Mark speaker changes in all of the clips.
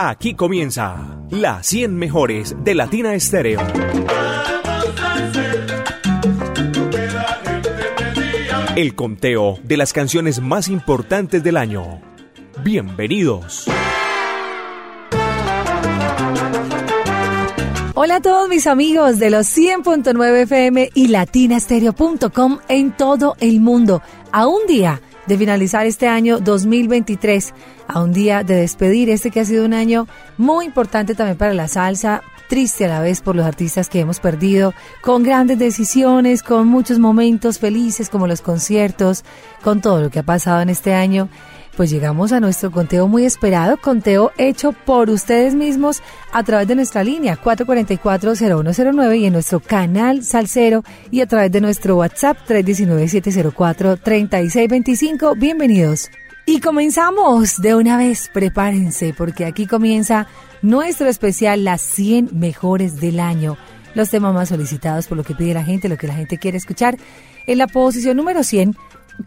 Speaker 1: Aquí comienza las 100 mejores de Latina Estéreo. El conteo de las canciones más importantes del año. Bienvenidos.
Speaker 2: Hola a todos mis amigos de los 100.9 FM y latinastereo.com en todo el mundo. A un día de finalizar este año 2023, a un día de despedir este que ha sido un año muy importante también para la salsa, triste a la vez por los artistas que hemos perdido, con grandes decisiones, con muchos momentos felices como los conciertos, con todo lo que ha pasado en este año pues llegamos a nuestro conteo muy esperado, conteo hecho por ustedes mismos a través de nuestra línea 444-0109 y en nuestro canal Salcero y a través de nuestro WhatsApp 319-704-3625. Bienvenidos. Y comenzamos de una vez, prepárense, porque aquí comienza nuestro especial Las 100 mejores del año. Los temas más solicitados por lo que pide la gente, lo que la gente quiere escuchar. En la posición número 100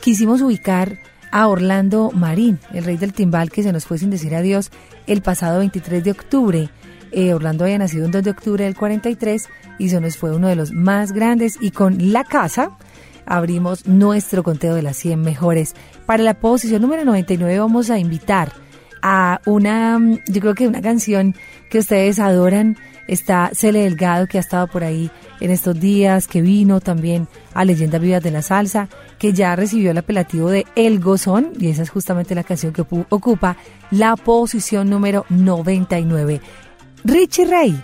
Speaker 2: quisimos ubicar a Orlando Marín, el rey del timbal que se nos fue sin decir adiós el pasado 23 de octubre. Eh, Orlando había nacido el 2 de octubre del 43 y se nos fue uno de los más grandes y con La Casa abrimos nuestro conteo de las 100 mejores. Para la posición número 99 vamos a invitar a una, yo creo que una canción que ustedes adoran, está Cele Delgado que ha estado por ahí en estos días, que vino también a Leyendas Vivas de la Salsa que ya recibió el apelativo de El Gozón, y esa es justamente la canción que ocupa la posición número 99. Richie Ray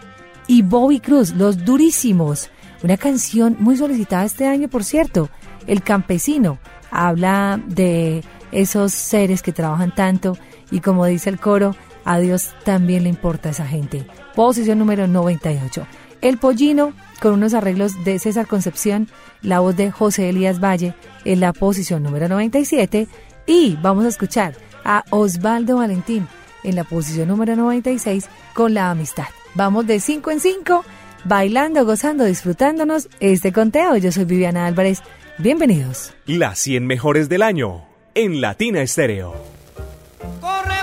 Speaker 2: y Bobby Cruz, Los Durísimos, una canción muy solicitada este año, por cierto. El Campesino habla de esos seres que trabajan tanto y como dice el coro, a Dios también le importa a esa gente. Posición número 98. El Pollino, con unos arreglos de César Concepción, la voz de José Elías Valle en la posición número 97 y vamos a escuchar a Osvaldo Valentín en la posición número 96 con la amistad. Vamos de 5 en 5, bailando, gozando, disfrutándonos este conteo. Yo soy Viviana Álvarez. Bienvenidos.
Speaker 1: Las 100 mejores del año en Latina Estéreo.
Speaker 3: gritando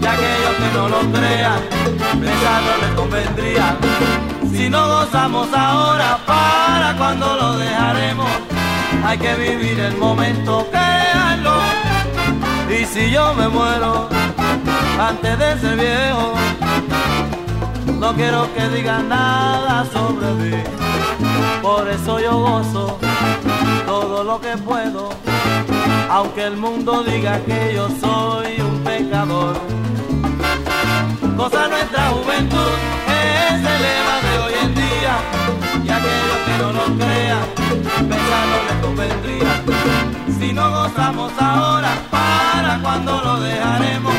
Speaker 4: y aquellos que no lo crean, pensarlo les convendría. Si no gozamos ahora, para cuando lo dejaremos hay que vivir el momento, créanlo. Y si yo me muero antes de ser viejo, no quiero que digan nada sobre mí. Por eso yo gozo todo lo que puedo, aunque el mundo diga que yo soy un pecador. Cosa nuestra juventud es el lema de hoy en día, y aquellos que no lo crean pensando le convendría. Si no gozamos ahora, para cuando lo dejaremos,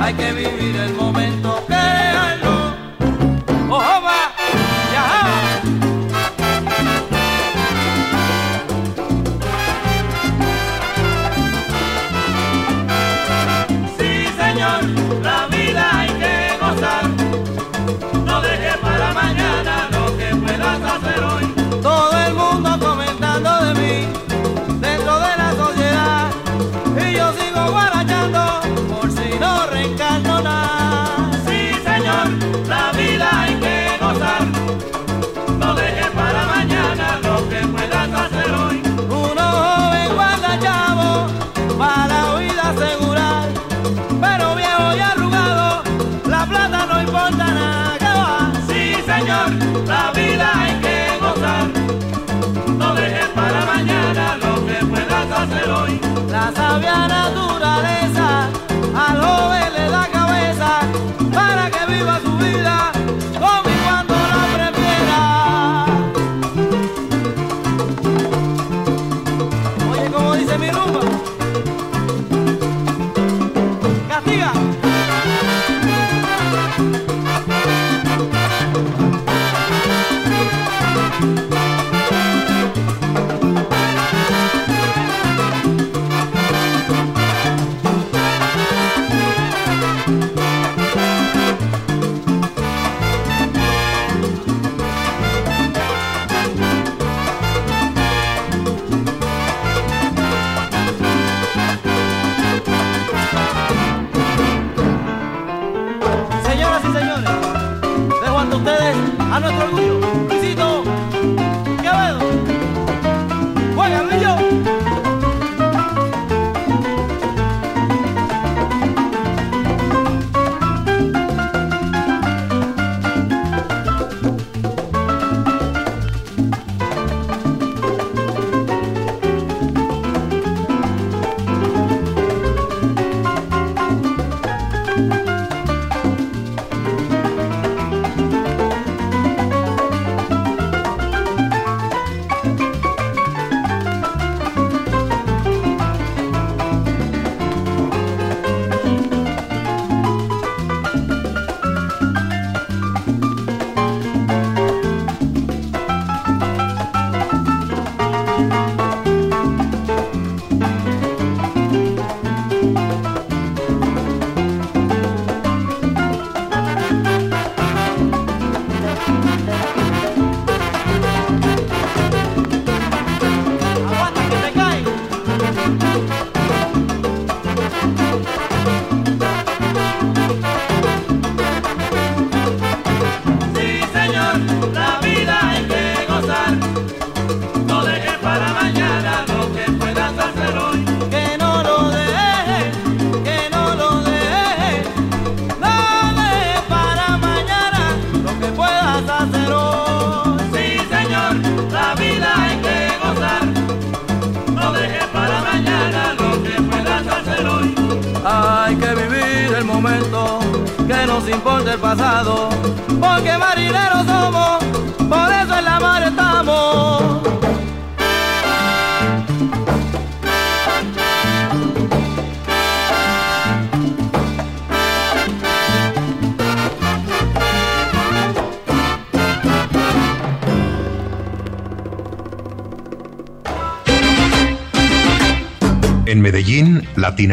Speaker 4: hay que vivir el momento, créanlo. ¡Oh,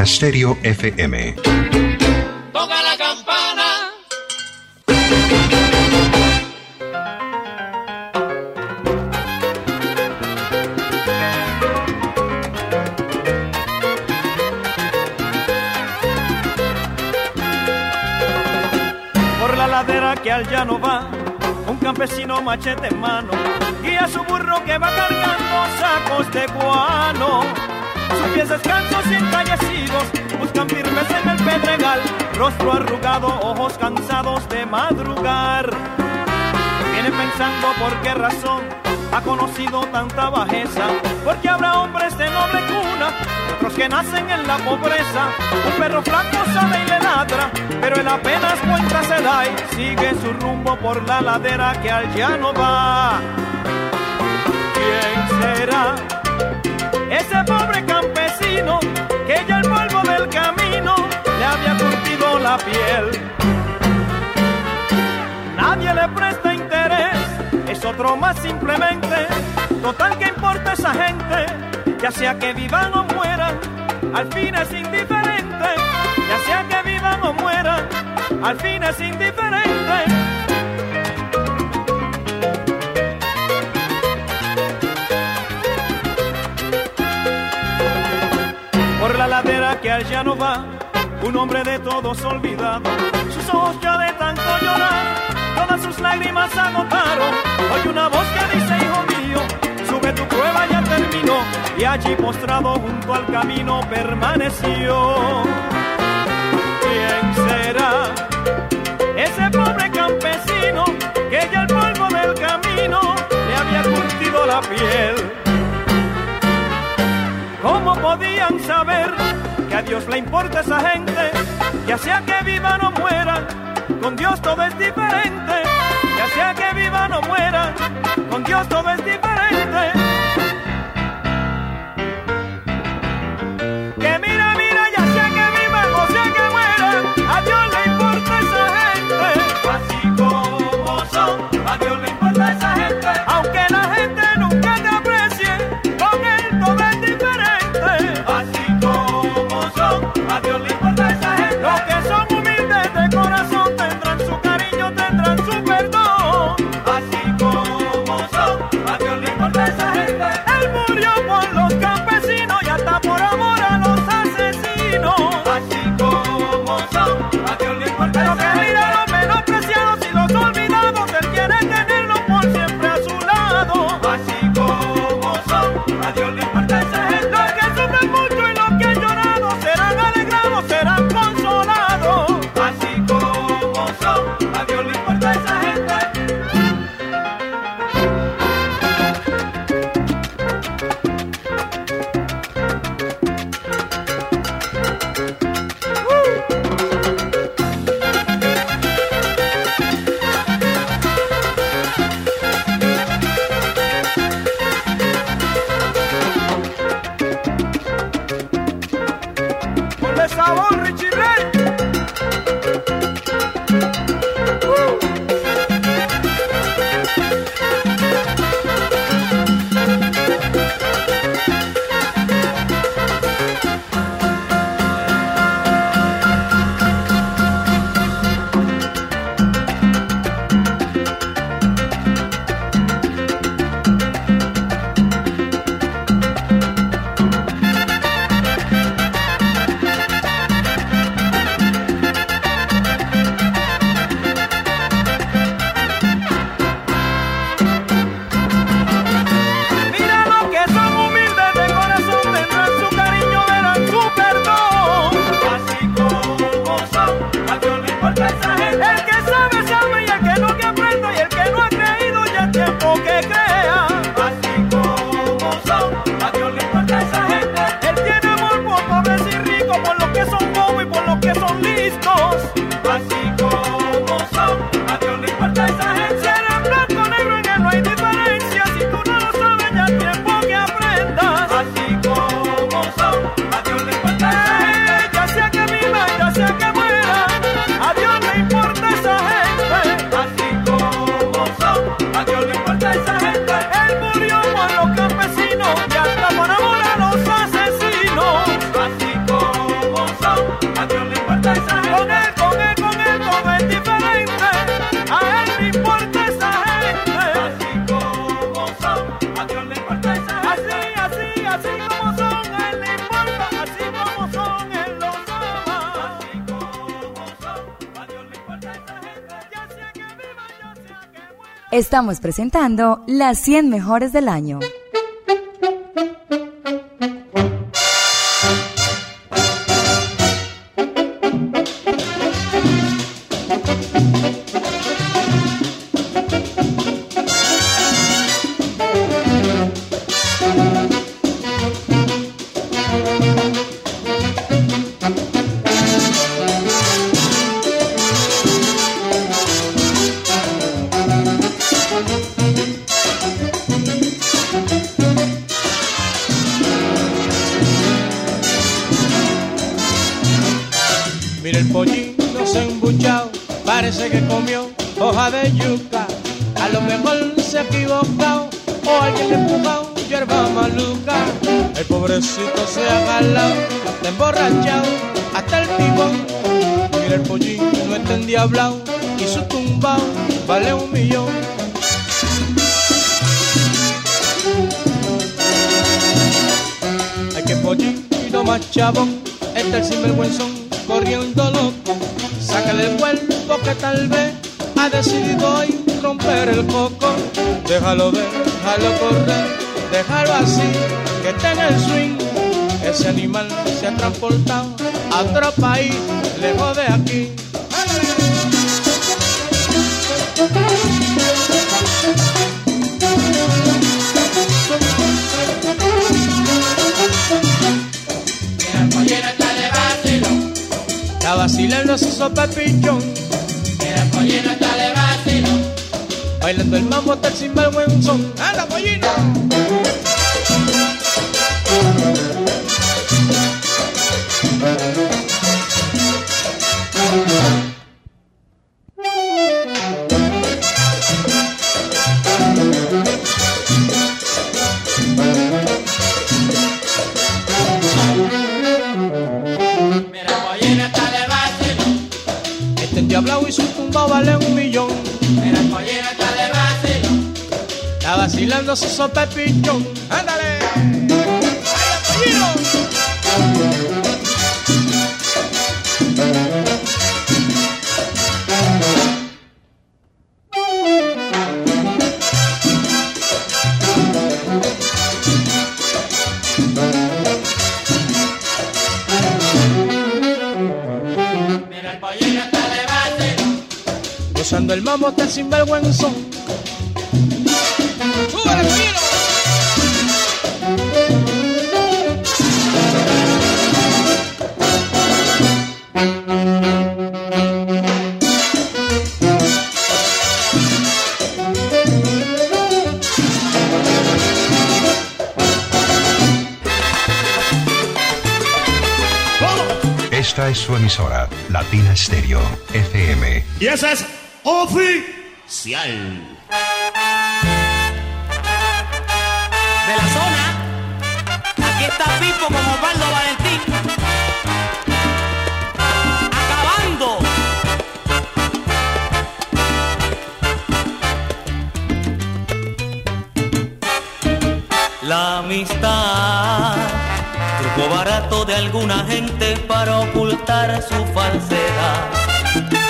Speaker 3: Stereo FM.
Speaker 5: Toca la campana.
Speaker 6: Por la ladera que al llano va, un campesino machete en mano, guía su burro que va cargando sacos de guano. Sus pies descansos y encallecidos buscan firmes en el pedregal, rostro arrugado, ojos cansados de madrugar. Viene pensando por qué razón ha conocido tanta bajeza, porque habrá hombres de noble cuna, otros que nacen en la pobreza. Un perro flaco sabe y le ladra, pero él apenas cuenta se da sigue su rumbo por la ladera que al llano va. ¿Quién será? Ese pobre campesino que ya el polvo del camino le había curtido la piel. Nadie le presta interés, es otro más simplemente. Total que importa esa gente, ya sea que vivan o mueran, al fin es indiferente. Ya sea que vivan o mueran, al fin es indiferente. Allá no va, un hombre de todos olvidado, sus ojos ya de tanto llorar, todas sus lágrimas agotaron, oye una voz que dice, hijo mío, sube tu prueba ya terminó, y allí postrado junto al camino permaneció. ¿Quién será ese pobre campesino que ya el polvo del camino le había curtido la piel? ¿Cómo podían saber que a Dios le importa esa gente? Ya sea que vivan o mueran, con Dios todo es diferente. Ya sea que vivan o mueran, con Dios todo es diferente.
Speaker 7: Estamos presentando las 100 mejores del año.
Speaker 4: Transportado a otro país, Mambo
Speaker 8: está
Speaker 4: sinvergüenzón
Speaker 3: Esta es su emisora, Latina Stereo, FM.
Speaker 9: Y esa es oficial.
Speaker 10: Pipo como Osvaldo Valentín. Acabando.
Speaker 11: La amistad, truco barato de alguna gente para ocultar su falsedad.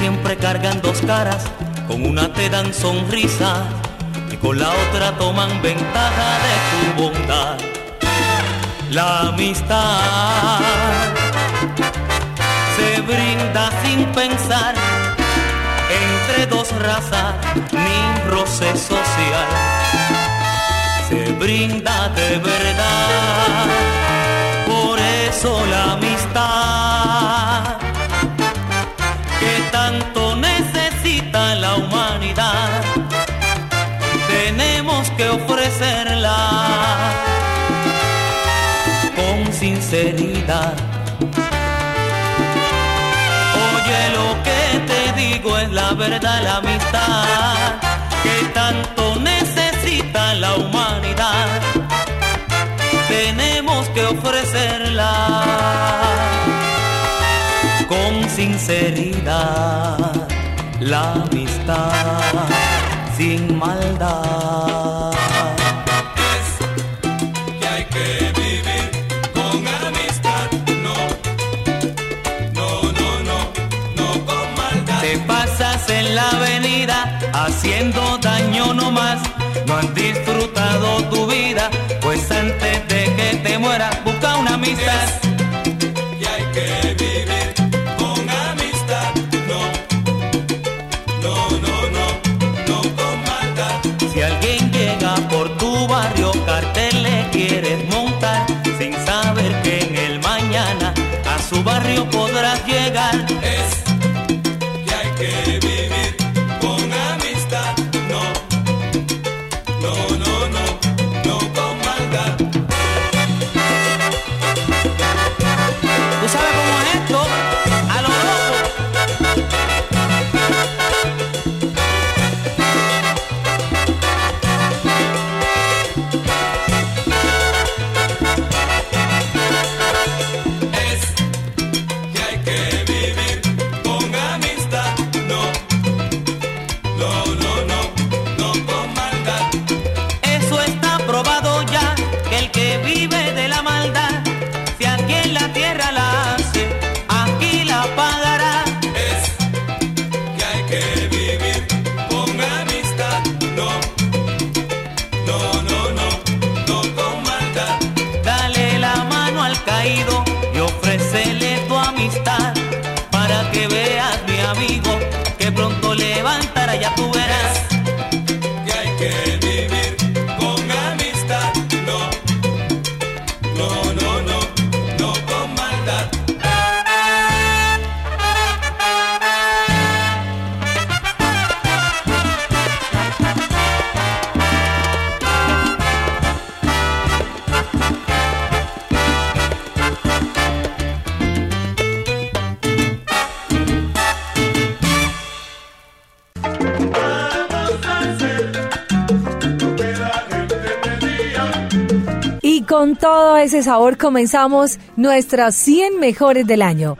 Speaker 11: Siempre cargan dos caras, con una te dan sonrisa con la otra toman ventaja de tu bondad. La amistad se brinda sin pensar entre dos razas ni roce social. Se brinda de verdad, por eso la amistad con sinceridad. Oye, lo que te digo es la verdad, la amistad que tanto necesita la humanidad. Tenemos que ofrecerla con sinceridad, la amistad sin maldad. Haciendo daño no más. No han disfrutado tu vida, pues antes de que te mueras busca una amistad.
Speaker 12: Y hay que vivir con amistad, no, no, no, no, no con maldad.
Speaker 11: Si alguien llega por tu barrio, cartel le quieres montar, sin saber que en el mañana a su barrio podrás llegar.
Speaker 12: Es no, no,
Speaker 2: todo ese sabor comenzamos nuestras 100 mejores del año.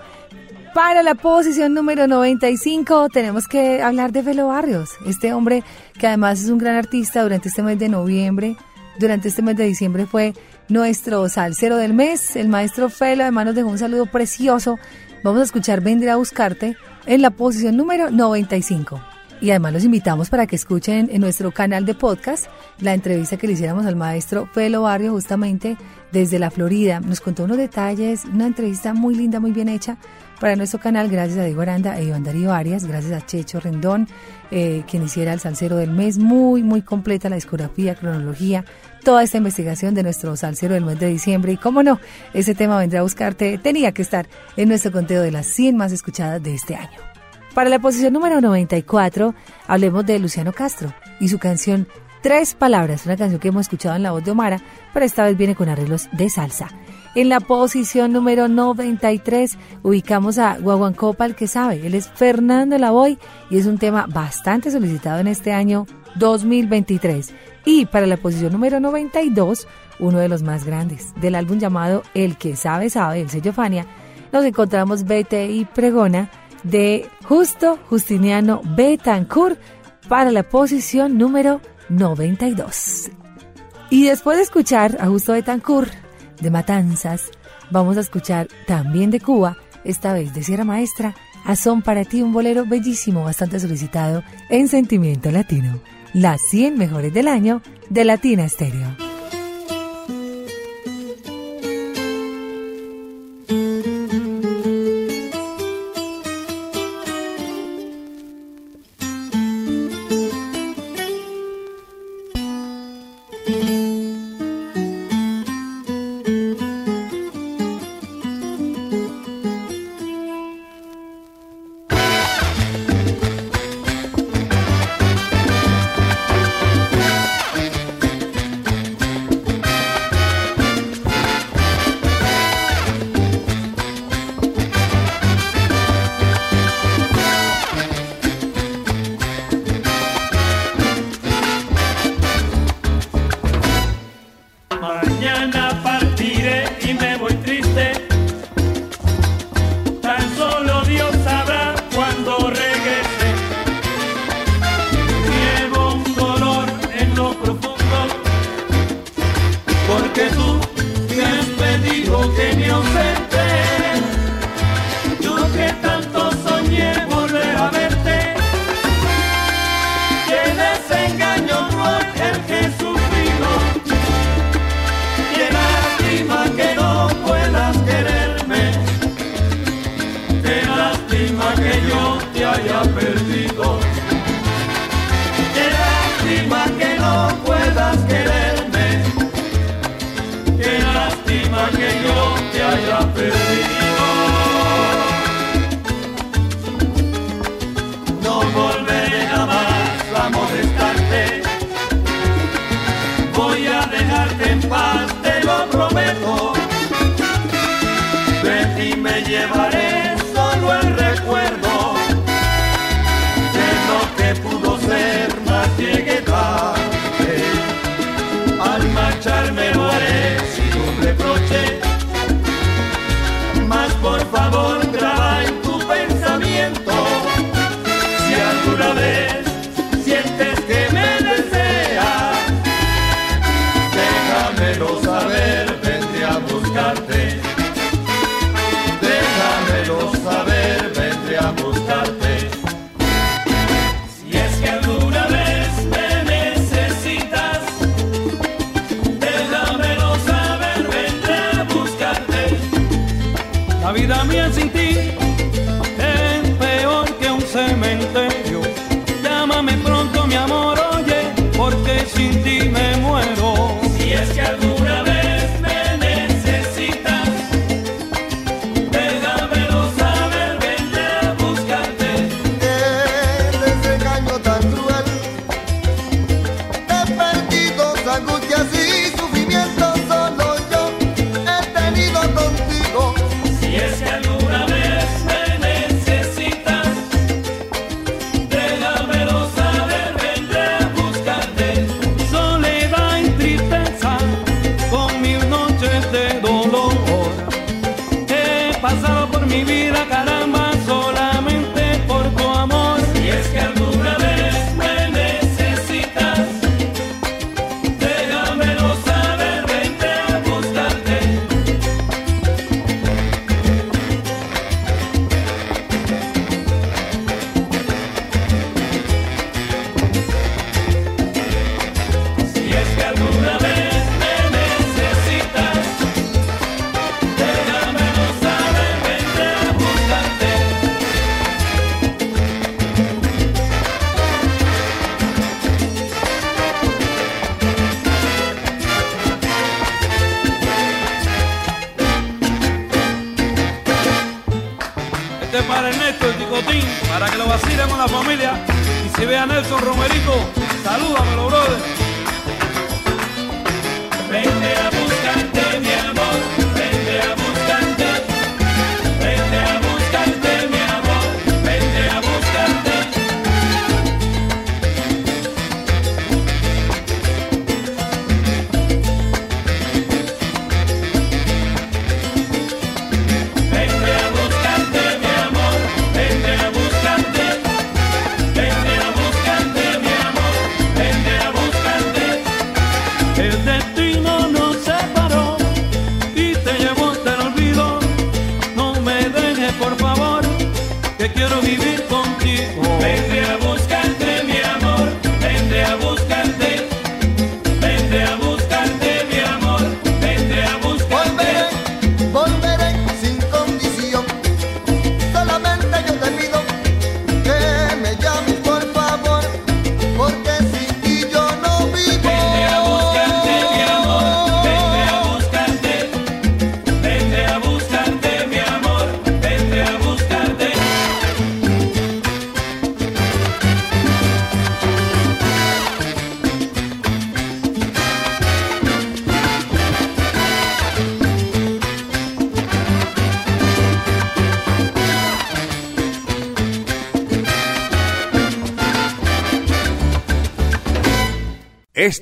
Speaker 2: Para la posición número 95 tenemos que hablar de Velo Barrios, este hombre que además es un gran artista durante este mes de noviembre, durante este mes de diciembre fue nuestro salsero del mes, el maestro Felo, además nos dejó un saludo precioso. Vamos a escuchar Vendré a buscarte en la posición número 95. Y además los invitamos para que escuchen en nuestro canal de podcast la entrevista que le hiciéramos al maestro Felo Barrio justamente desde la Florida. Nos contó unos detalles, una entrevista muy linda, muy bien hecha para nuestro canal, gracias a Diego Aranda e Iván Darío Arias, gracias a Checho Rendón, eh, quien hiciera el salsero del mes, muy, muy completa la discografía, cronología, toda esta investigación de nuestro salsero del mes de diciembre. Y cómo no, ese tema vendrá a buscarte, tenía que estar en nuestro conteo de las 100 más escuchadas de este año. Para la posición número 94, hablemos de Luciano Castro y su canción Tres Palabras, una canción que hemos escuchado en la voz de Omara, pero esta vez viene con arreglos de salsa. En la posición número 93 ubicamos a Guaguancó el que sabe. Él es Fernando Lavoy y es un tema bastante solicitado en este año 2023. Y para la posición número 92, uno de los más grandes, del álbum llamado El que sabe sabe, el sello Fania, nos encontramos BTI Pregona de Justo Justiniano Betancourt para la posición número 92. Y después de escuchar a Justo Betancourt de Matanzas, vamos a escuchar también de Cuba, esta vez de Sierra Maestra, a Son para ti, un bolero bellísimo, bastante solicitado en Sentimiento Latino. Las 100 mejores del año de Latina Stereo.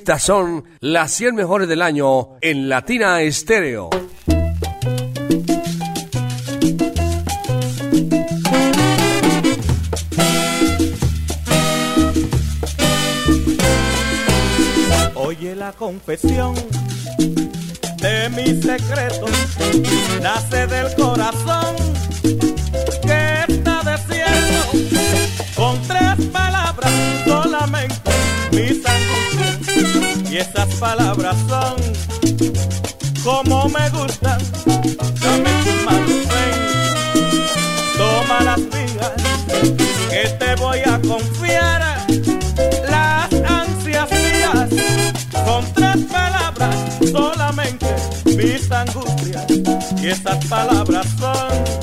Speaker 13: Estas son las 100 mejores del año en Latina Estéreo.
Speaker 6: esas palabras son como me gustan. Dame tus manos, ven, toma las mías, que te voy a confiar las ansias mías. Con tres palabras solamente mis angustias y esas palabras son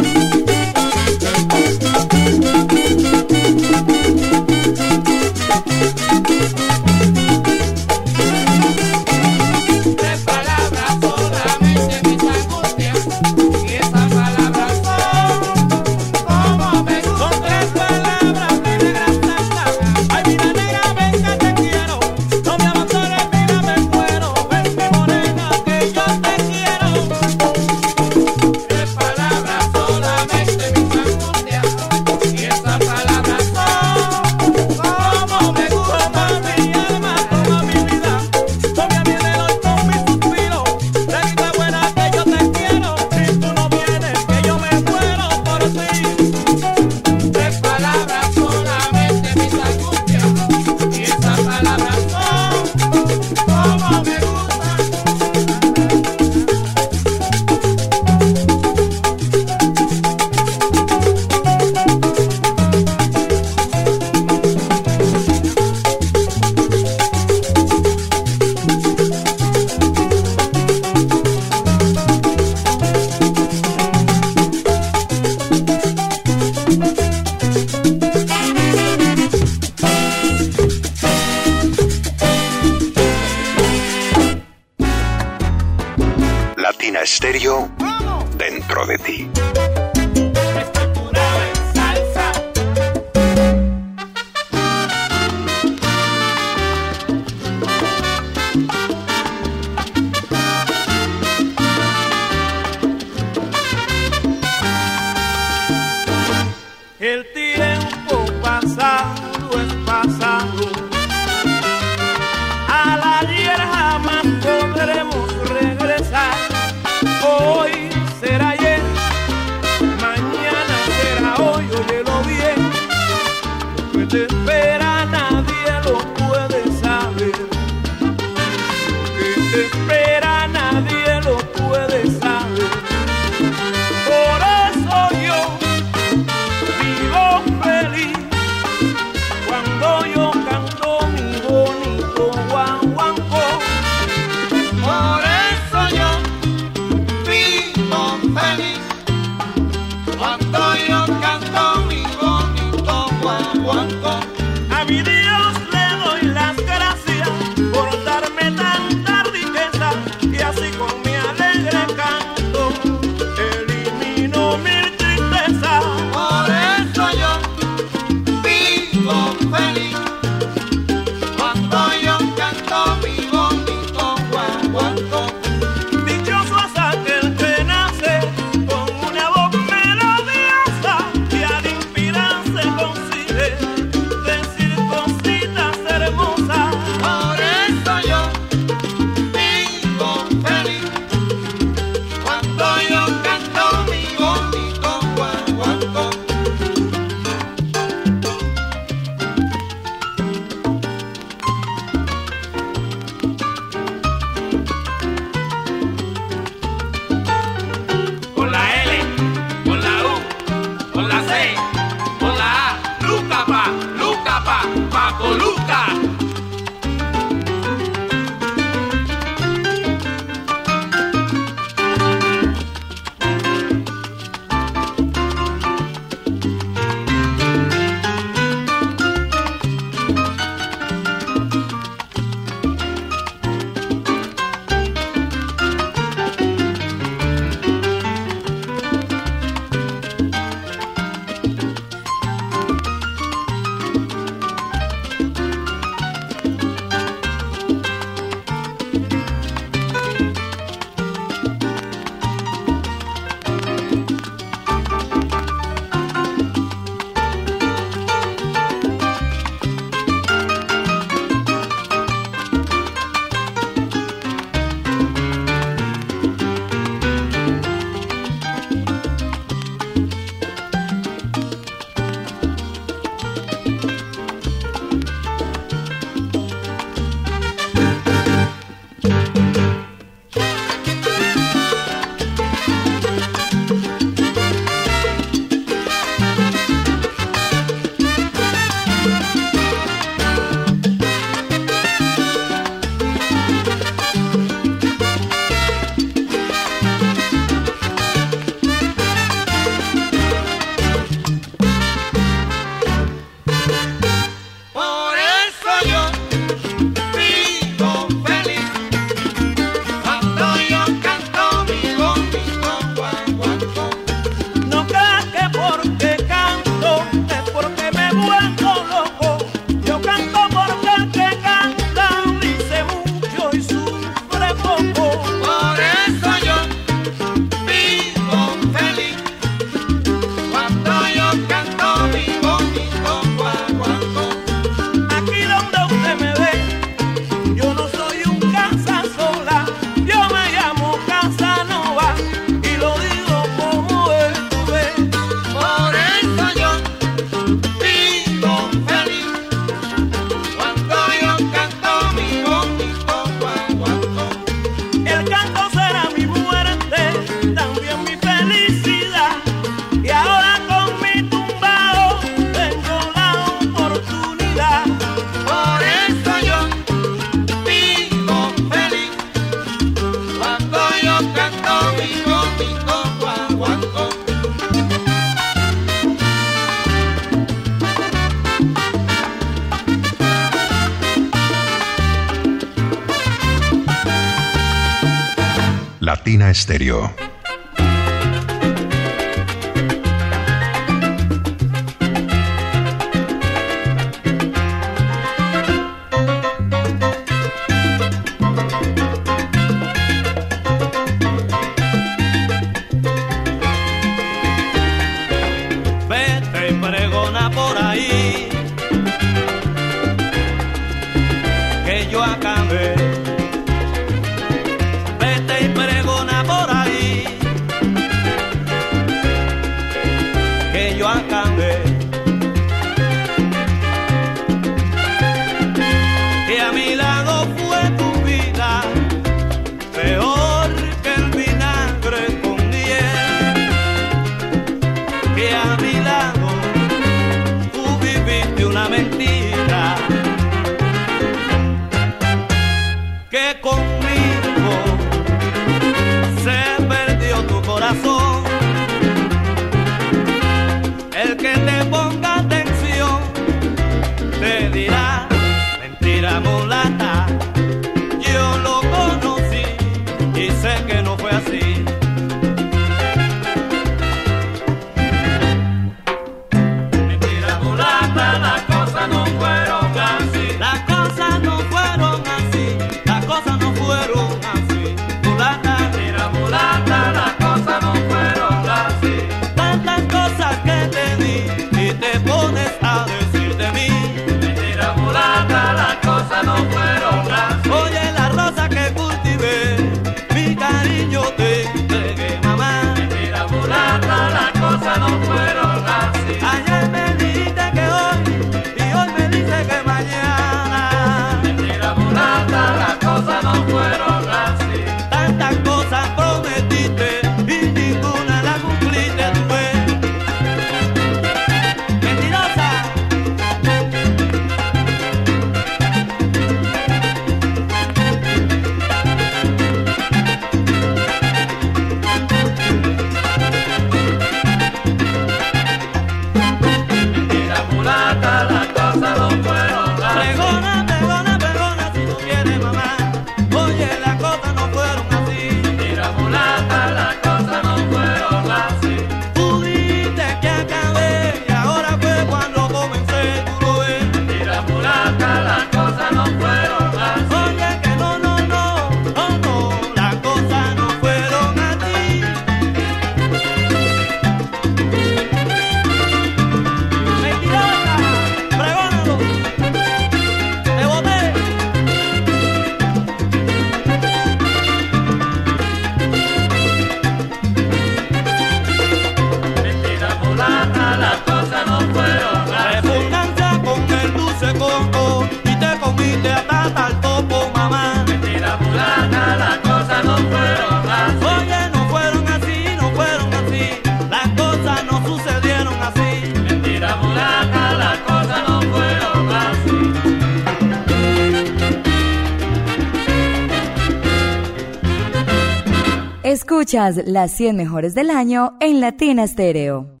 Speaker 7: Escuchas las 100 mejores del año en Latina Stereo.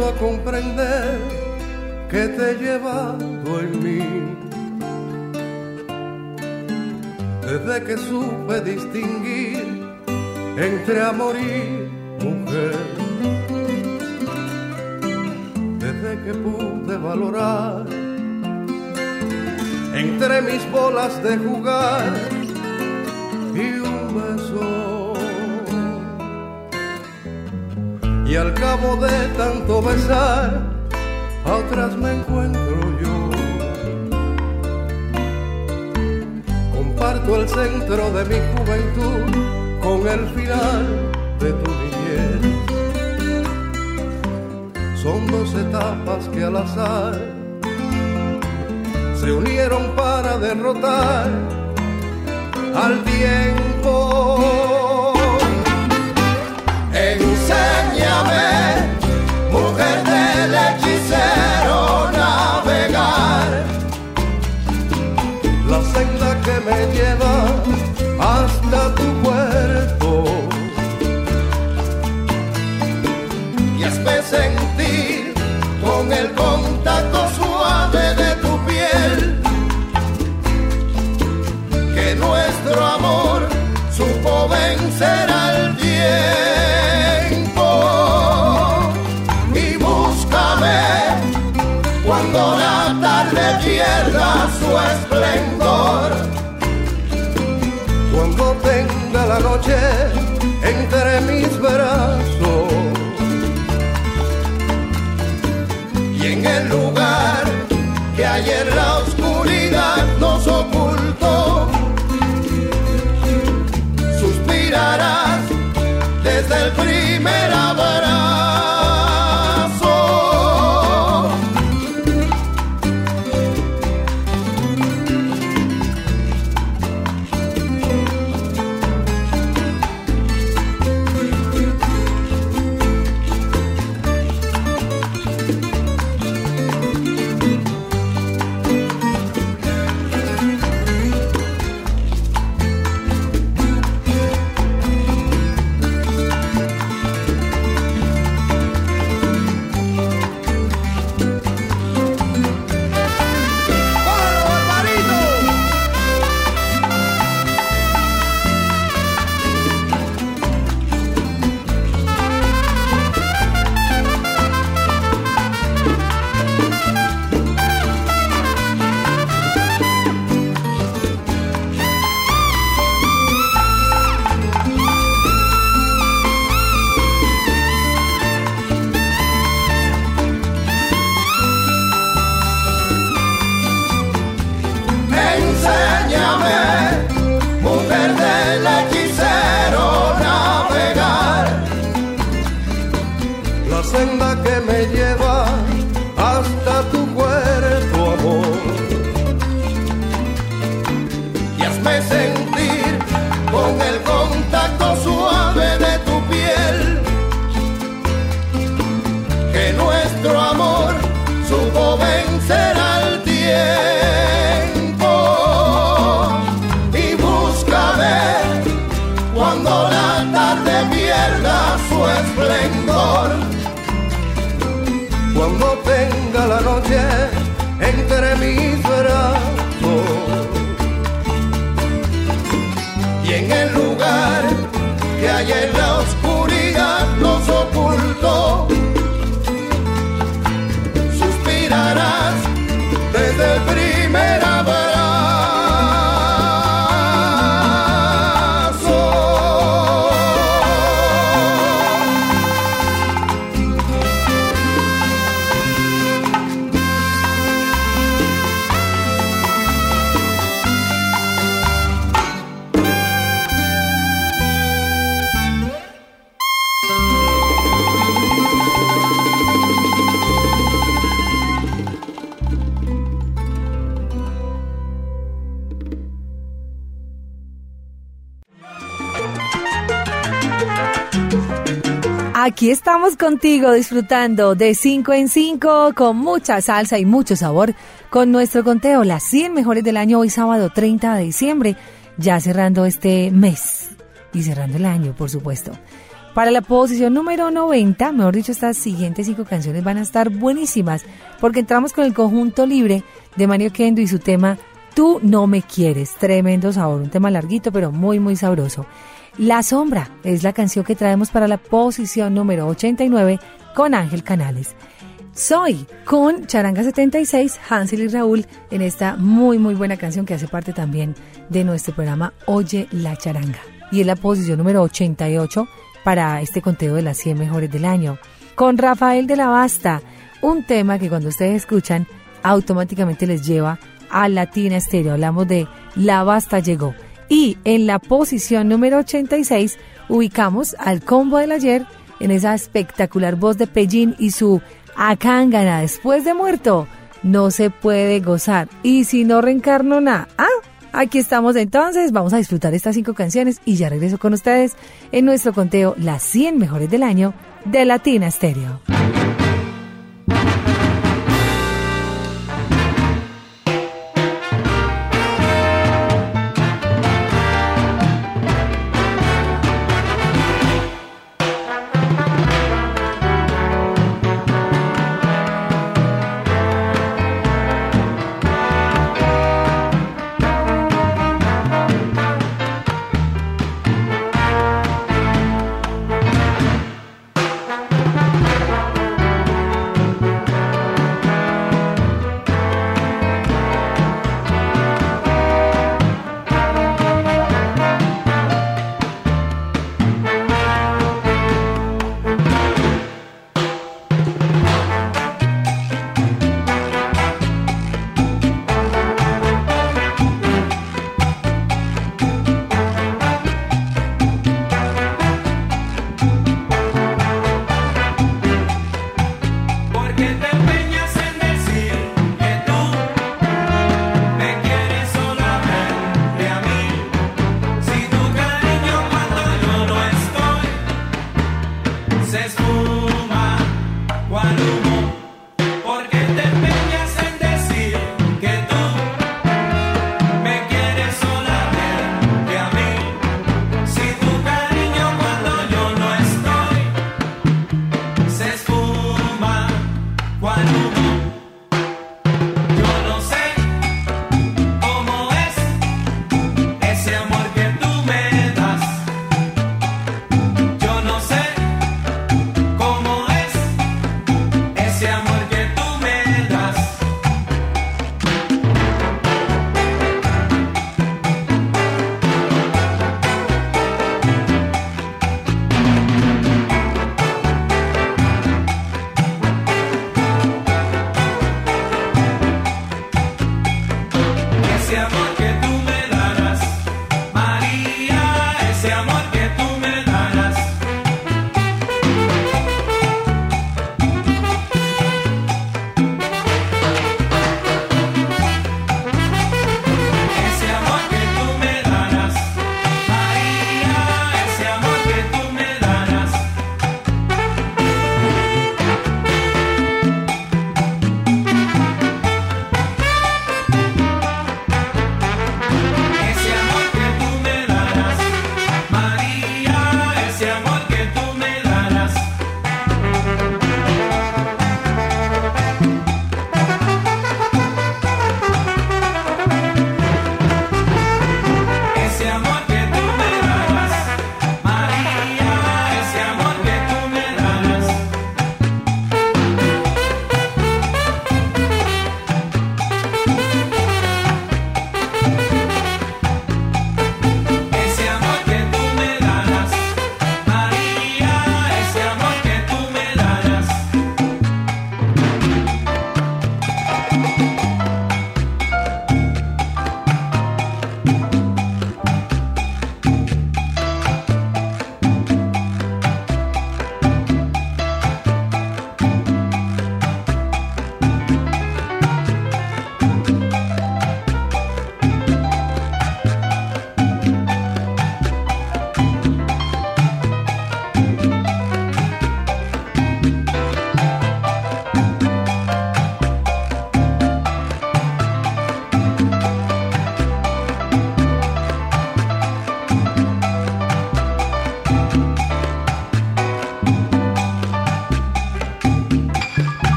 Speaker 14: a comprender que te he llevado en mí. Desde que supe distinguir entre amor y mujer. Desde que pude valorar entre mis bolas de jugar y al cabo de tanto besar, atrás me encuentro yo. Comparto el centro de mi juventud con el final de tu niñez. Son dos etapas que al azar se unieron para derrotar al tiempo
Speaker 15: enséñame, mujer del hechicero, navegar
Speaker 14: la senda que me lleva.
Speaker 15: Esplendor.
Speaker 14: Cuando tenga la noche entre mis brazos
Speaker 15: y en el lugar que ayer la oscuridad nos ocultó, suspirarás desde el primer abrazo.
Speaker 2: Estamos contigo disfrutando de 5 en 5 con mucha salsa y mucho sabor con nuestro conteo las 100 mejores del año hoy sábado 30 de diciembre, ya cerrando este mes y cerrando el año, por supuesto. Para la posición número 90, mejor dicho, estas siguientes cinco canciones van a estar buenísimas porque entramos con el conjunto libre de Mario Kendo y su tema Tú no me quieres. Tremendo sabor, un tema larguito pero muy muy sabroso. La Sombra es la canción que traemos para la posición número 89 con Ángel Canales. Soy con Charanga 76, Hansel y Raúl en esta muy muy buena canción que hace parte también de nuestro programa Oye la Charanga. Y es la posición número 88 para este conteo de las 100 mejores del año. Con Rafael de la Basta, un tema que cuando ustedes escuchan automáticamente les lleva a Latina Estéreo. Hablamos de La Basta llegó. Y en la posición número 86 ubicamos al combo del ayer en esa espectacular voz de Pellín y su Acángana después de muerto. No se puede gozar. Y si no reencarno nada, ah, aquí estamos entonces. Vamos a disfrutar estas cinco canciones y ya regreso con ustedes en nuestro conteo Las 100 mejores del año de Latina Stereo.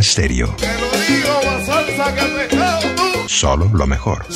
Speaker 3: Latina Stereo.
Speaker 12: Te lo digo, más salsa que pescado tú.
Speaker 3: Solo lo mejor.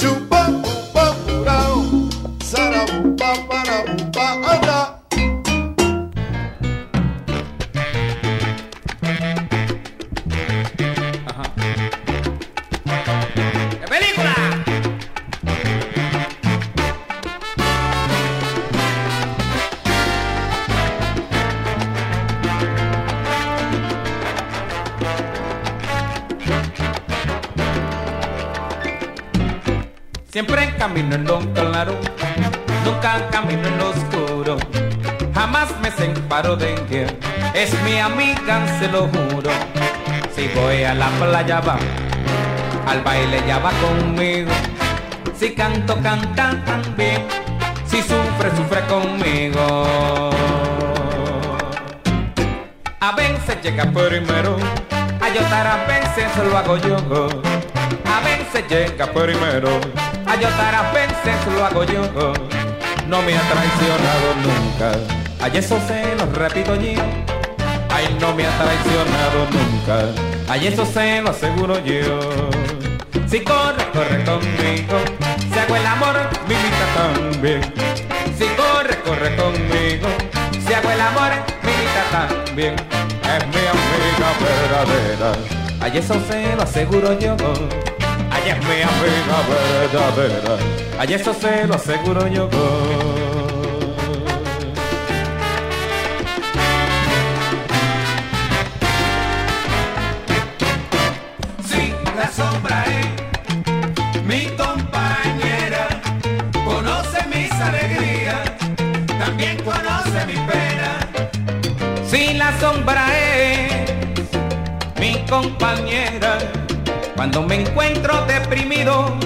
Speaker 16: Siempre camino en lo claro, nunca camino en lo oscuro. Jamás me separo de ella, es mi amiga, se lo juro. Si voy a la playa va, al baile ya va conmigo. Si canto, canta también. Si sufre, sufre conmigo. A veces llega primero, a yotar a veces lo hago yo. A veces llega primero, a yotar a veces lo hago yo. No me ha traicionado nunca, ay eso se lo repito yo. Ay no me ha traicionado nunca, ay eso se lo aseguro yo. Si corre, corre conmigo. Si hago el amor, mimita también. Si corre, corre conmigo. Si hago el amor, mimita también. Es mi amiga verdadera. Ay, eso se lo aseguro yo. Ay, es mi amiga verdadera. Ay, eso se lo aseguro yo.
Speaker 5: Sí, la sombra es mi compañera. Conoce mis alegrías, también conoce mi pena.
Speaker 16: Si la sombra es mi compañera, cuando me encuentro deprimido,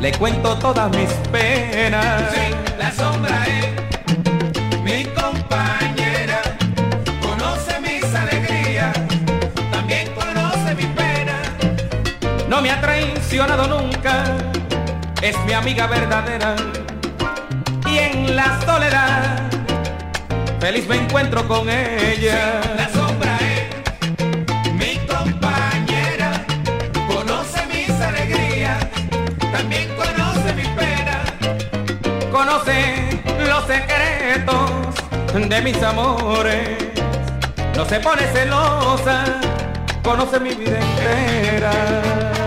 Speaker 16: le cuento todas mis penas.
Speaker 5: Sí, la sombra es mi compañera. Conoce mis alegrías, también conoce mi pena.
Speaker 16: No me ha traicionado nunca, es mi amiga verdadera. Y en la soledad, feliz me encuentro con ella.
Speaker 5: La
Speaker 16: de mis amores. No se pone celosa, conoce mi vida entera.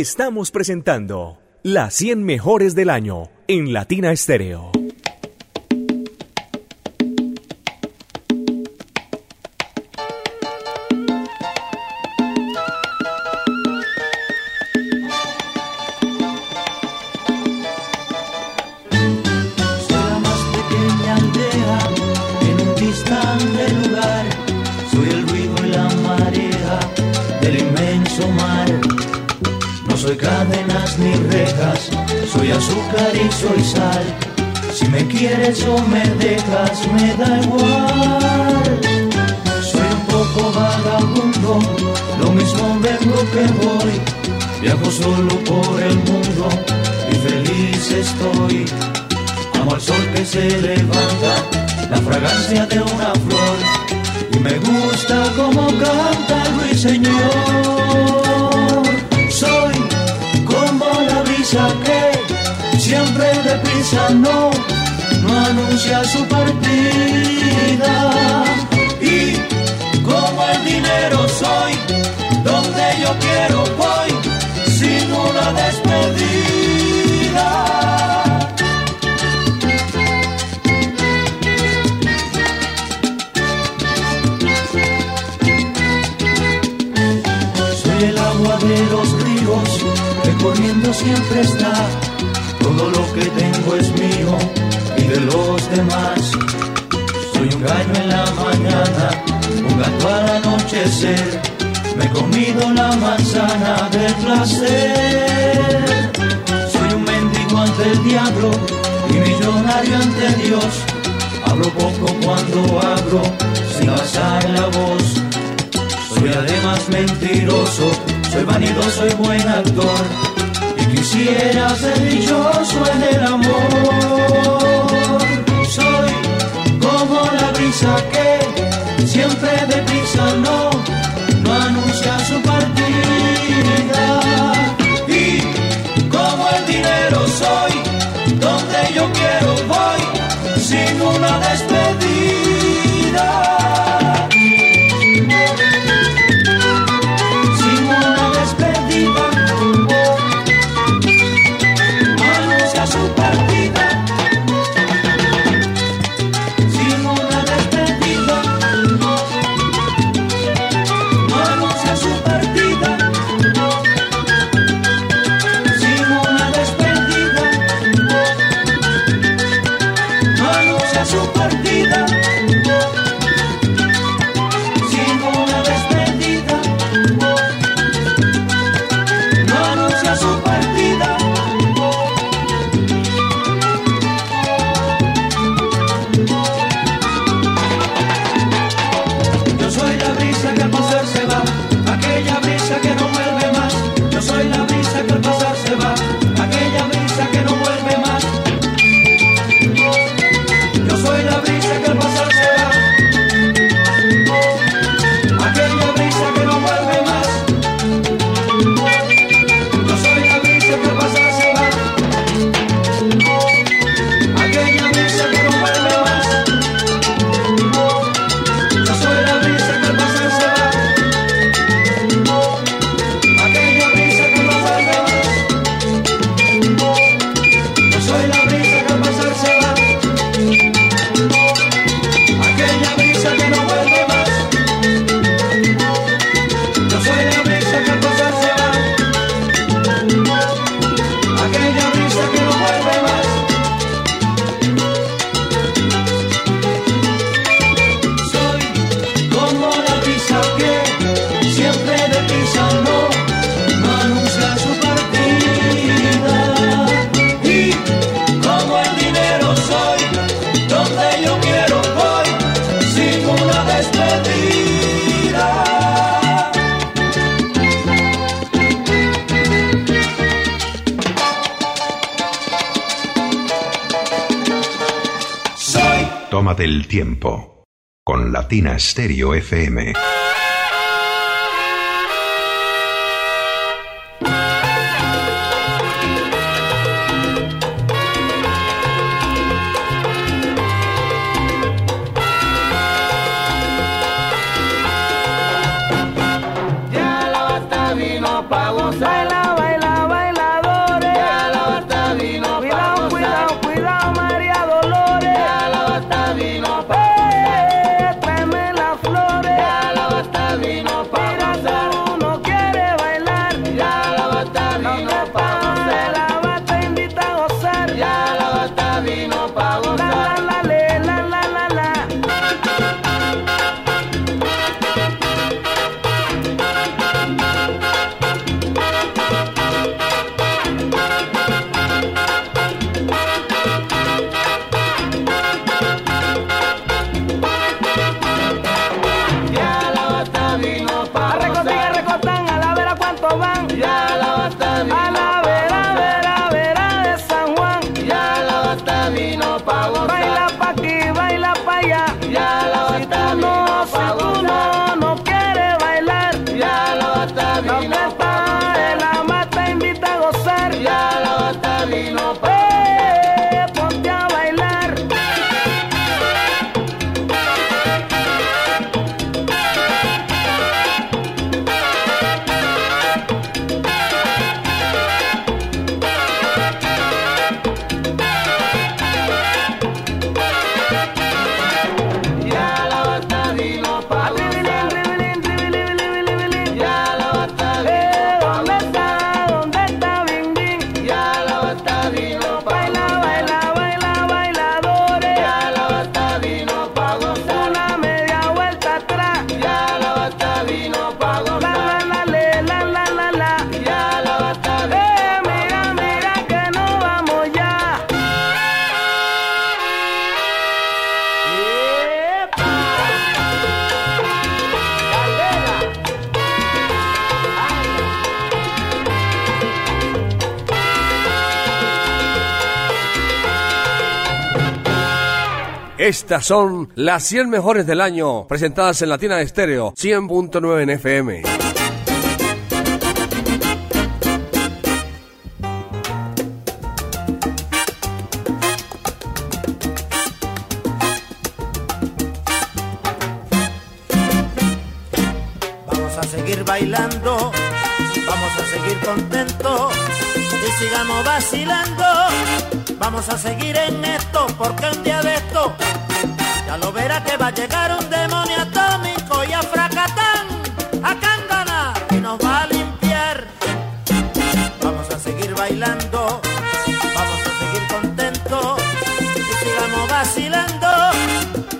Speaker 1: Estamos presentando las 100 mejores del año en Latina Estéreo.
Speaker 11: Soy azúcar y soy sal. Si me quieres o me dejas, me da igual. Soy un poco vagabundo, lo mismo vengo que voy. Viajo solo por el mundo y feliz estoy. Amo al sol que se levanta, la fragancia de una flor. Y me gusta como canta el ruiseñor. Soy como la brisa que no, no anuncia su partida. Y como el dinero soy, donde yo quiero voy, sin una despedida. Soy el agua de los ríos que corriendo siempre está. Todo lo que tengo es mío y de los demás. Soy un gallo en la mañana, un gato al anochecer. Me he comido la manzana del placer. Soy un mendigo ante el diablo y millonario ante Dios. Hablo poco cuando hablo, sin basar la voz. Soy además mentiroso, soy vanidoso y buen actor. Quisiera ser dichoso en el amor. Soy como la brisa que siempre deprisa no, no anuncia su partida. Y como el dinero soy, donde yo quiero voy, sin una despedida.
Speaker 3: Con Latina Stereo FM.
Speaker 13: Estas son las 100 mejores del año, presentadas en Latina de Estéreo 100.9 en FM.
Speaker 17: Vamos a seguir bailando, vamos a seguir contentos y sigamos vacilando. Vamos a seguir en esto, porque un día de esto ya lo verá que va a llegar un demonio atómico y a Fracatán, a Cándana, y nos va a limpiar. Vamos a seguir bailando, vamos a seguir contentos y sigamos vacilando.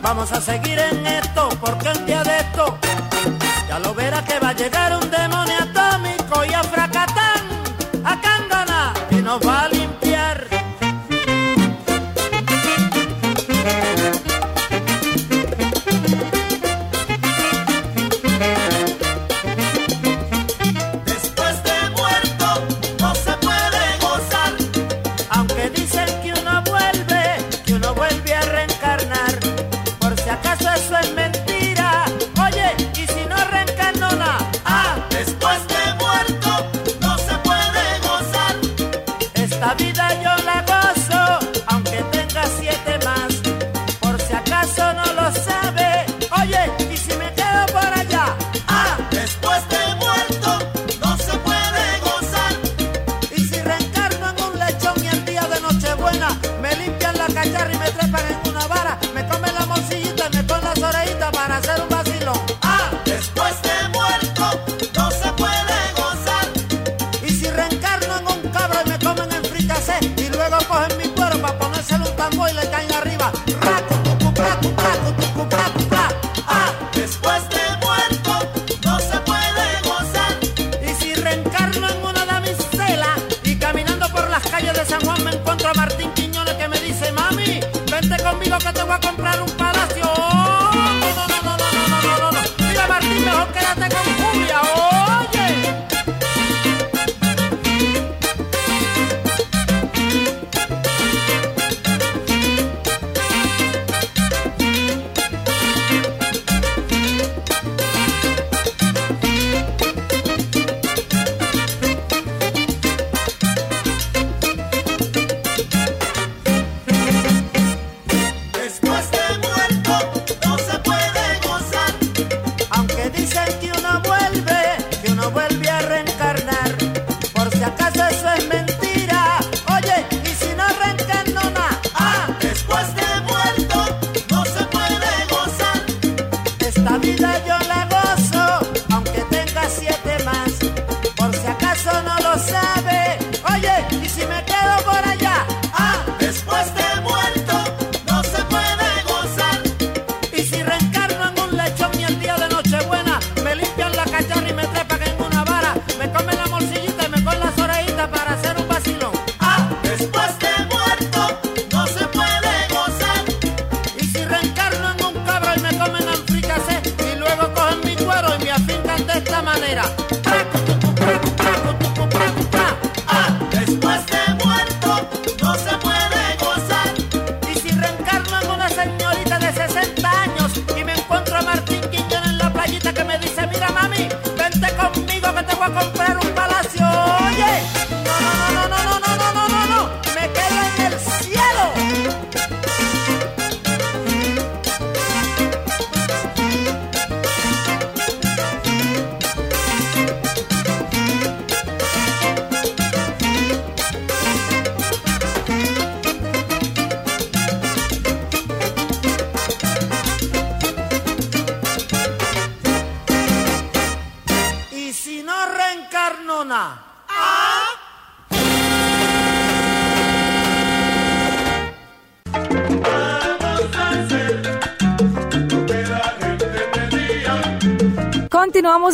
Speaker 17: Vamos a seguir en esto, porque un día de esto ya lo verá que va a llegar un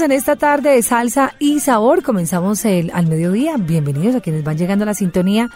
Speaker 17: En esta
Speaker 2: tarde de salsa y sabor. Comenzamos el, al mediodía. Bienvenidos a quienes van llegando a la sintonía.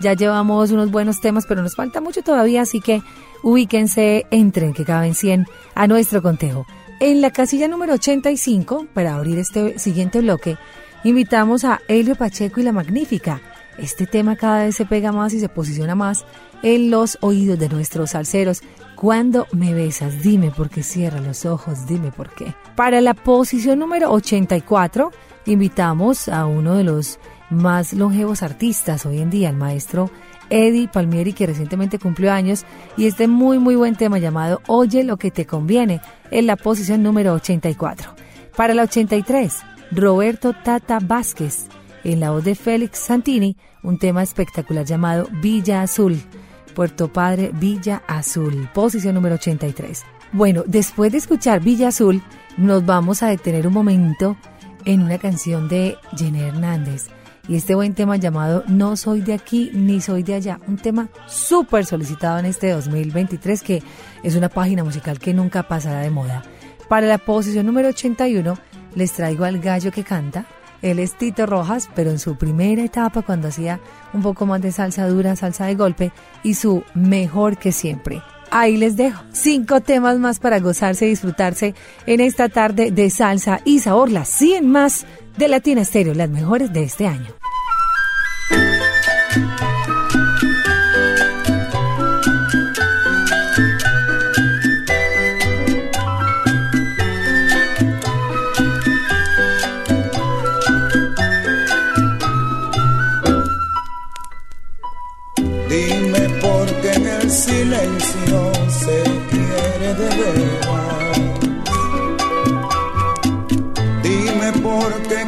Speaker 2: Ya llevamos unos buenos temas, pero nos falta mucho todavía, así que ubíquense, entren, que caben 100 a nuestro contejo. En la casilla número 85, para abrir este siguiente bloque, invitamos a Elio Pacheco y la Magnífica. Este tema cada vez se pega más y se posiciona más en los oídos de nuestros salseros. Cuando me besas, dime por qué cierra los ojos, dime por qué. Para la posición número 84, invitamos a uno de los más longevos artistas hoy en día, el maestro Eddie Palmieri, que recientemente cumplió años, y este muy muy buen tema llamado Oye lo que te conviene, en la posición número 84. Para la 83, Roberto Tata Vázquez, en la voz de Félix Santini, un tema espectacular llamado Villa Azul. Puerto Padre, Villa Azul, posición número 83. Bueno, después de escuchar Villa Azul, nos vamos a detener un momento en una canción de Jenny Hernández y este buen tema llamado No soy de aquí ni soy de allá, un tema súper solicitado en este 2023 que es una página musical que nunca pasará de moda. Para la posición número 81 les traigo al gallo que canta. Él es Tito Rojas, pero en su primera etapa cuando hacía un poco más de salsa dura, salsa de golpe y su mejor que siempre. Ahí les dejo cinco temas más para gozarse y disfrutarse en esta tarde de salsa y sabor, las 100 más de Latina Stereo, las mejores de este año.
Speaker 18: Dime por qué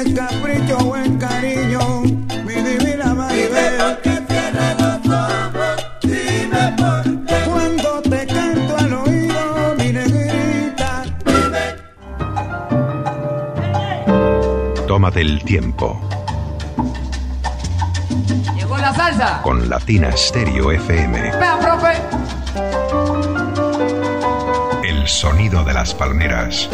Speaker 18: es capricho o es cariño, mi divina Maribel. Dime por qué cierras los ojos. Dime por qué. Cuando te canto al oído, mi negrita.
Speaker 3: Tómate el tiempo
Speaker 19: Llegó la salsa.
Speaker 3: con Latina Stereo FM.
Speaker 19: Vea, profe.
Speaker 3: El sonido de las palmeras.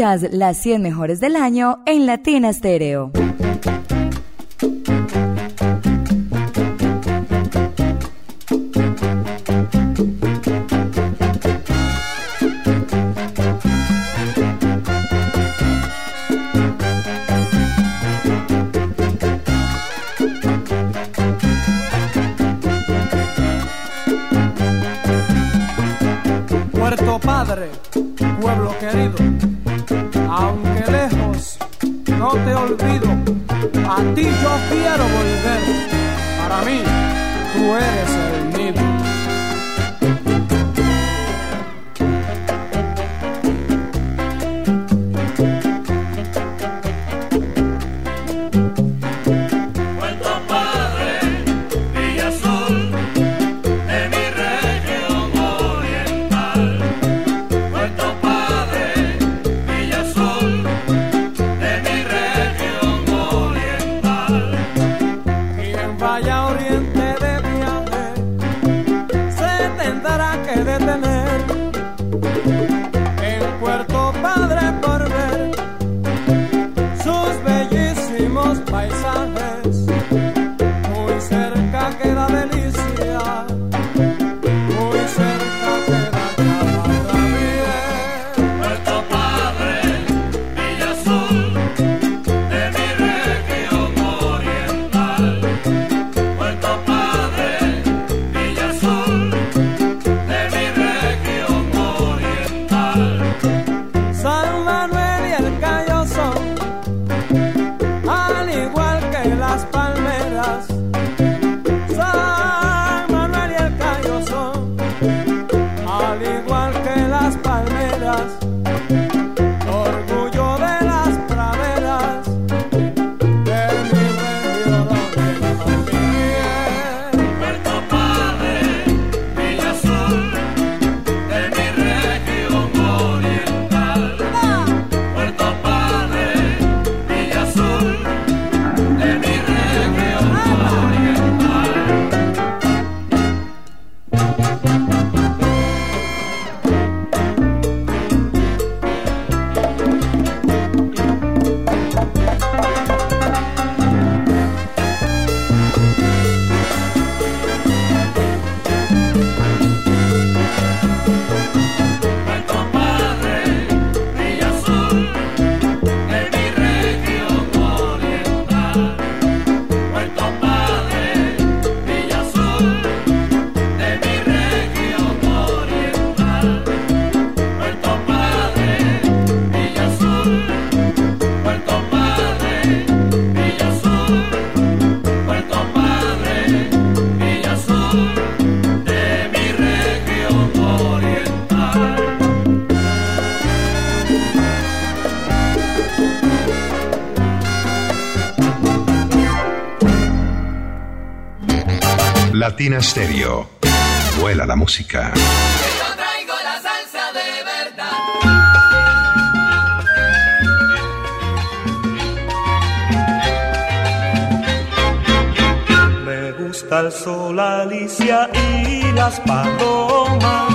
Speaker 6: Escuchas las 100 mejores del año en Latina Stereo.
Speaker 3: Latina Vuela la música.
Speaker 20: Yo traigo la salsa de verdad.
Speaker 19: Me gusta el sol, Alicia y las palomas,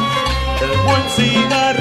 Speaker 19: el buen cigarro.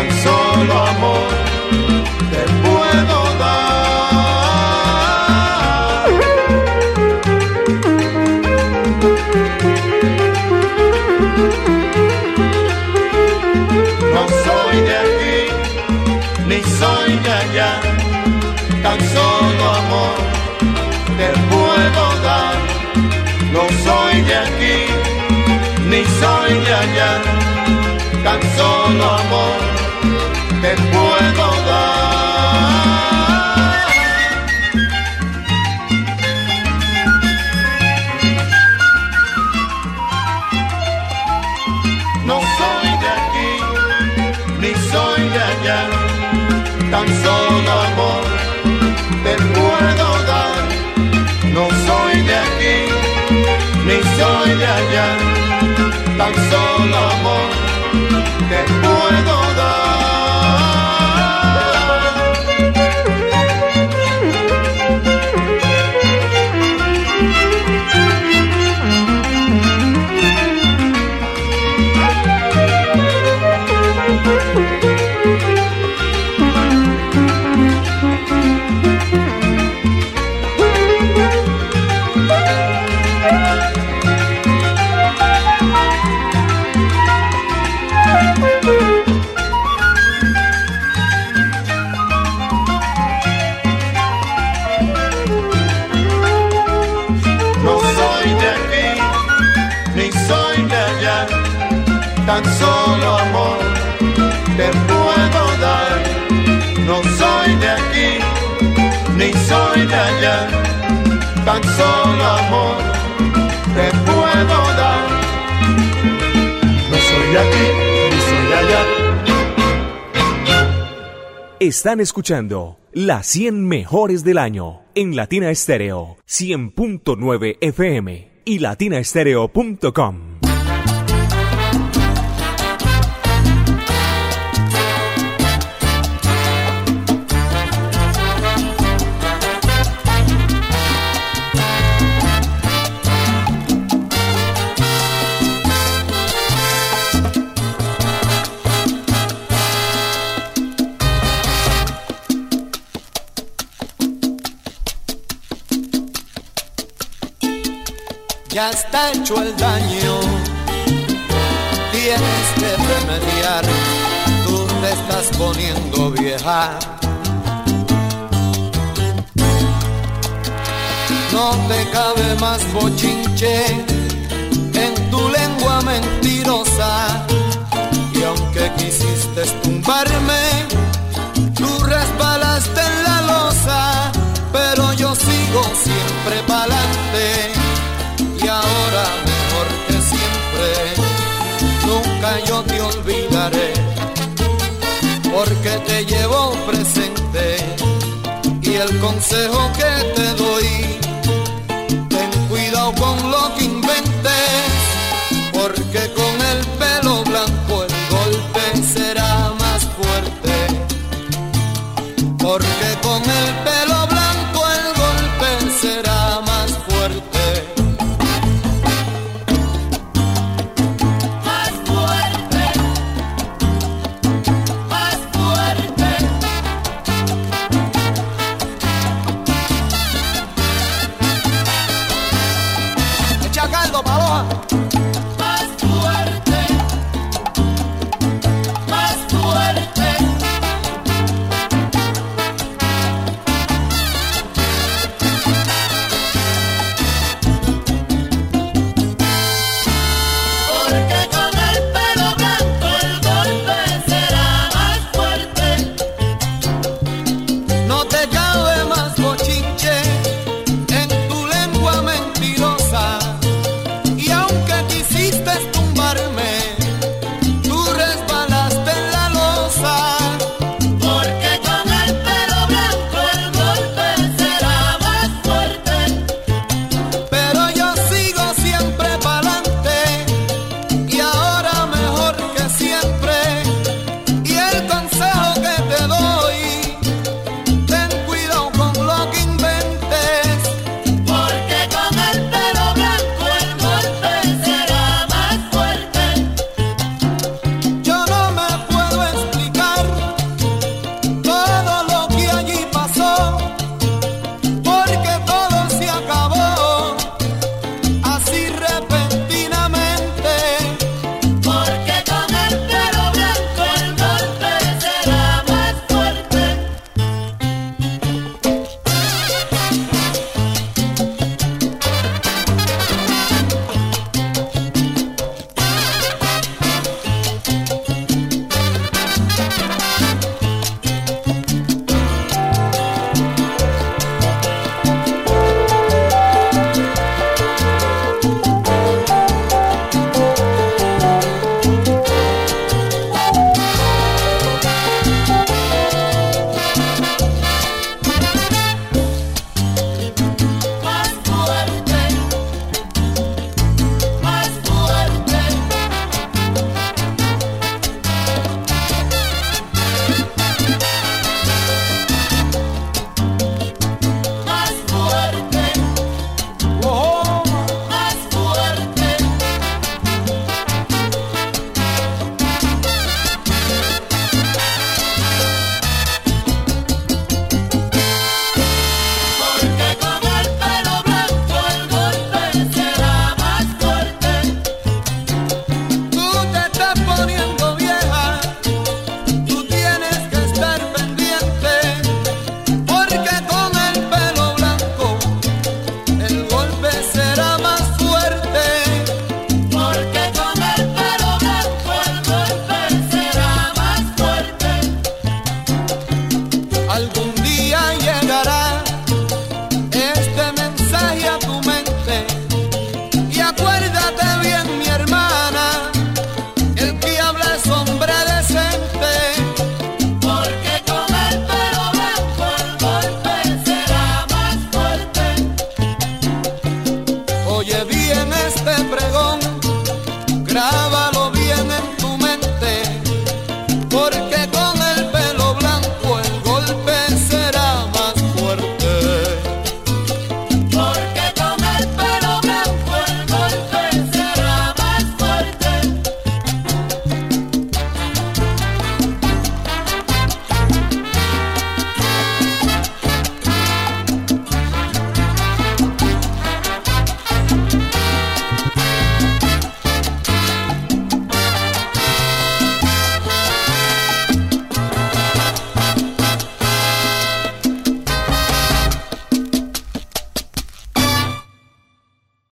Speaker 12: Tan solo amor te puedo dar. No soy de aquí, ni soy de allá, tan solo amor te puedo dar. No soy de aquí, ni soy de allá, tan solo amor te puedo dar. No soy de aquí, ni soy de allá, tan solo amor te puedo dar. No soy de aquí, ni soy de allá, tan solo amor te puedo dar. Tan solo amor te puedo dar. No soy de aquí, ni soy de allá, tan solo amor te puedo dar. No soy de aquí, ni soy de allá.
Speaker 1: Están escuchando las 100 mejores del año en Latina Estéreo 100.9 FM y latinaestereo.com.
Speaker 21: Ya está hecho el daño, tienes que remediar, tú te estás poniendo vieja. No te cabe más bochinche en tu lengua mentirosa. Y aunque quisiste tumbarme, tú resbalaste en la losa. Pero yo sigo siempre pa'lante te olvidaré, porque te llevo presente y el consejo que te doy, ten cuidado con